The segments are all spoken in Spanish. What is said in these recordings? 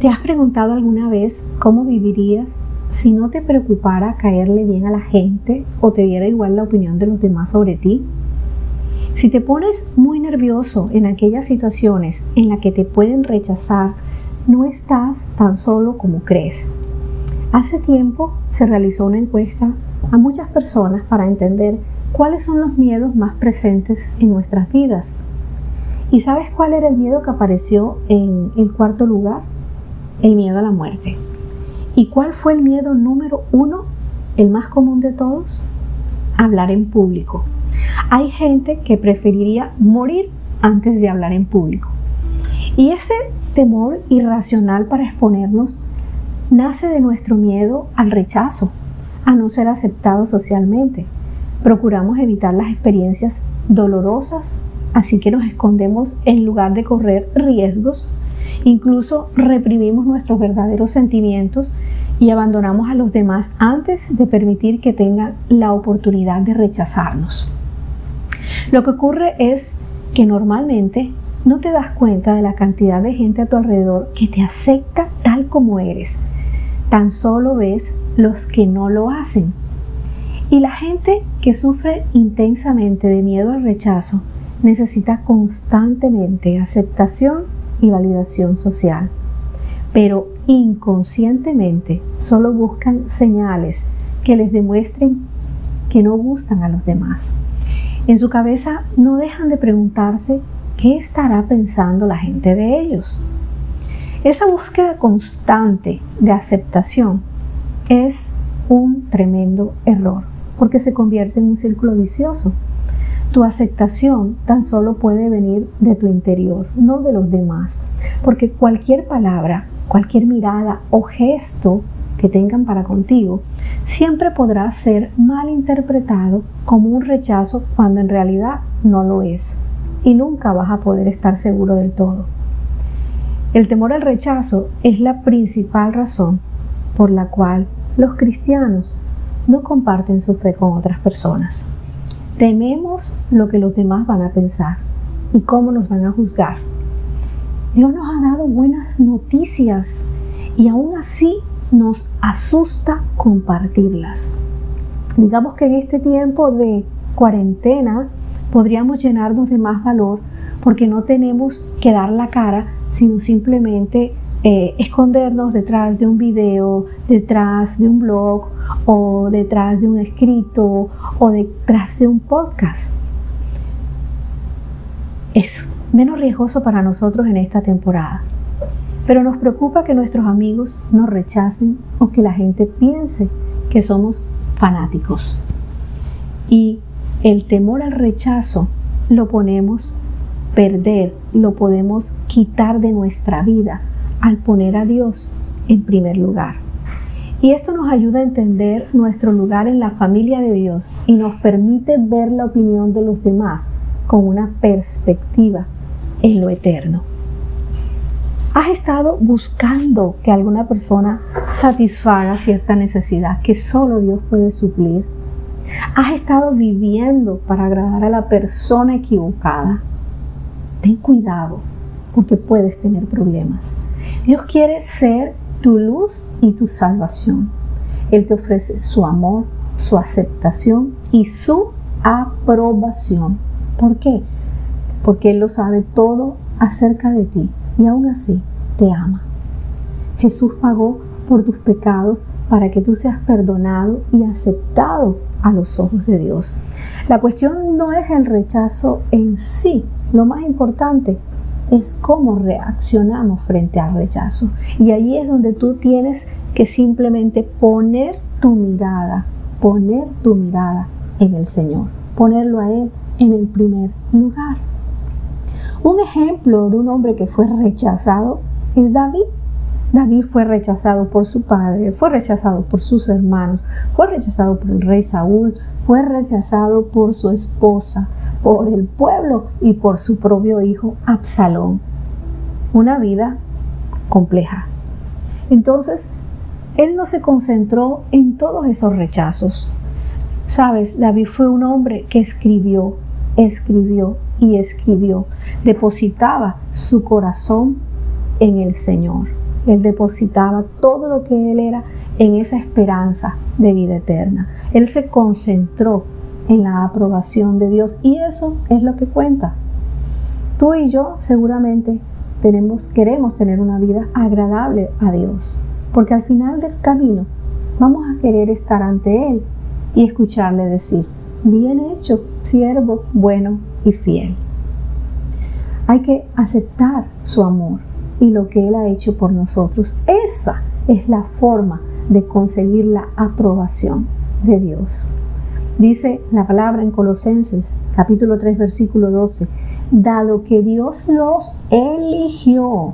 ¿Te has preguntado alguna vez cómo vivirías si no te preocupara caerle bien a la gente o te diera igual la opinión de los demás sobre ti? Si te pones muy nervioso en aquellas situaciones en las que te pueden rechazar, no estás tan solo como crees. Hace tiempo se realizó una encuesta a muchas personas para entender cuáles son los miedos más presentes en nuestras vidas. ¿Y sabes cuál era el miedo que apareció en el cuarto lugar? El miedo a la muerte. ¿Y cuál fue el miedo número uno, el más común de todos? Hablar en público. Hay gente que preferiría morir antes de hablar en público. Y ese temor irracional para exponernos nace de nuestro miedo al rechazo, a no ser aceptado socialmente. Procuramos evitar las experiencias dolorosas, así que nos escondemos en lugar de correr riesgos. Incluso reprimimos nuestros verdaderos sentimientos y abandonamos a los demás antes de permitir que tengan la oportunidad de rechazarnos. Lo que ocurre es que normalmente no te das cuenta de la cantidad de gente a tu alrededor que te acepta tal como eres. Tan solo ves los que no lo hacen. Y la gente que sufre intensamente de miedo al rechazo necesita constantemente aceptación y validación social. Pero inconscientemente solo buscan señales que les demuestren que no gustan a los demás. En su cabeza no dejan de preguntarse qué estará pensando la gente de ellos. Esa búsqueda constante de aceptación es un tremendo error porque se convierte en un círculo vicioso. Tu aceptación tan solo puede venir de tu interior, no de los demás, porque cualquier palabra, cualquier mirada o gesto que tengan para contigo siempre podrá ser mal interpretado como un rechazo cuando en realidad no lo es y nunca vas a poder estar seguro del todo. El temor al rechazo es la principal razón por la cual los cristianos no comparten su fe con otras personas. Tememos lo que los demás van a pensar y cómo nos van a juzgar. Dios nos ha dado buenas noticias y aún así nos asusta compartirlas. Digamos que en este tiempo de cuarentena podríamos llenarnos de más valor porque no tenemos que dar la cara, sino simplemente eh, escondernos detrás de un video, detrás de un blog o detrás de un escrito o detrás de un podcast. Es menos riesgoso para nosotros en esta temporada, pero nos preocupa que nuestros amigos nos rechacen o que la gente piense que somos fanáticos. Y el temor al rechazo lo ponemos perder, lo podemos quitar de nuestra vida al poner a Dios en primer lugar. Y esto nos ayuda a entender nuestro lugar en la familia de Dios y nos permite ver la opinión de los demás con una perspectiva en lo eterno. ¿Has estado buscando que alguna persona satisfaga cierta necesidad que solo Dios puede suplir? has estado viviendo para agradar a la persona equivocada, ten cuidado porque puedes tener problemas. Dios quiere ser tu luz y tu salvación. Él te ofrece su amor, su aceptación y su aprobación. ¿Por qué? Porque Él lo sabe todo acerca de ti y aún así te ama. Jesús pagó por tus pecados para que tú seas perdonado y aceptado a los ojos de Dios. La cuestión no es el rechazo en sí, lo más importante es cómo reaccionamos frente al rechazo. Y ahí es donde tú tienes que simplemente poner tu mirada, poner tu mirada en el Señor, ponerlo a Él en el primer lugar. Un ejemplo de un hombre que fue rechazado es David. David fue rechazado por su padre, fue rechazado por sus hermanos, fue rechazado por el rey Saúl, fue rechazado por su esposa, por el pueblo y por su propio hijo Absalón. Una vida compleja. Entonces, él no se concentró en todos esos rechazos. Sabes, David fue un hombre que escribió, escribió y escribió. Depositaba su corazón en el Señor. Él depositaba todo lo que él era en esa esperanza de vida eterna. Él se concentró en la aprobación de Dios y eso es lo que cuenta. Tú y yo seguramente tenemos, queremos tener una vida agradable a Dios, porque al final del camino vamos a querer estar ante Él y escucharle decir, bien hecho, siervo bueno y fiel. Hay que aceptar su amor y lo que Él ha hecho por nosotros. Esa es la forma de conseguir la aprobación de Dios. Dice la palabra en Colosenses capítulo 3 versículo 12, dado que Dios los eligió,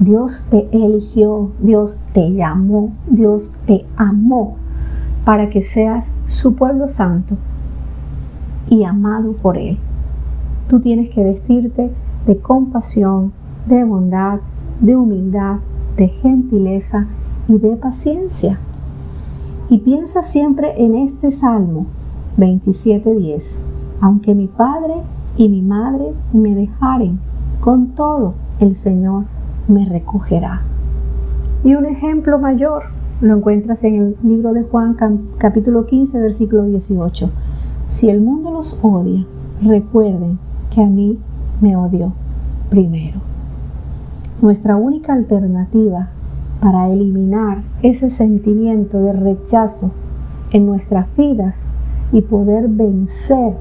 Dios te eligió, Dios te llamó, Dios te amó para que seas su pueblo santo y amado por Él. Tú tienes que vestirte de compasión, de bondad, de humildad, de gentileza y de paciencia. Y piensa siempre en este Salmo 27.10. Aunque mi padre y mi madre me dejaren, con todo el Señor me recogerá. Y un ejemplo mayor lo encuentras en el libro de Juan capítulo 15 versículo 18. Si el mundo los odia, recuerden que a mí me odió primero. Nuestra única alternativa para eliminar ese sentimiento de rechazo en nuestras vidas y poder vencer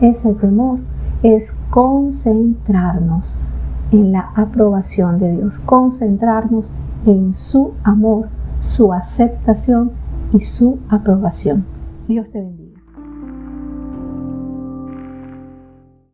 ese temor es concentrarnos en la aprobación de Dios, concentrarnos en su amor, su aceptación y su aprobación. Dios te bendiga.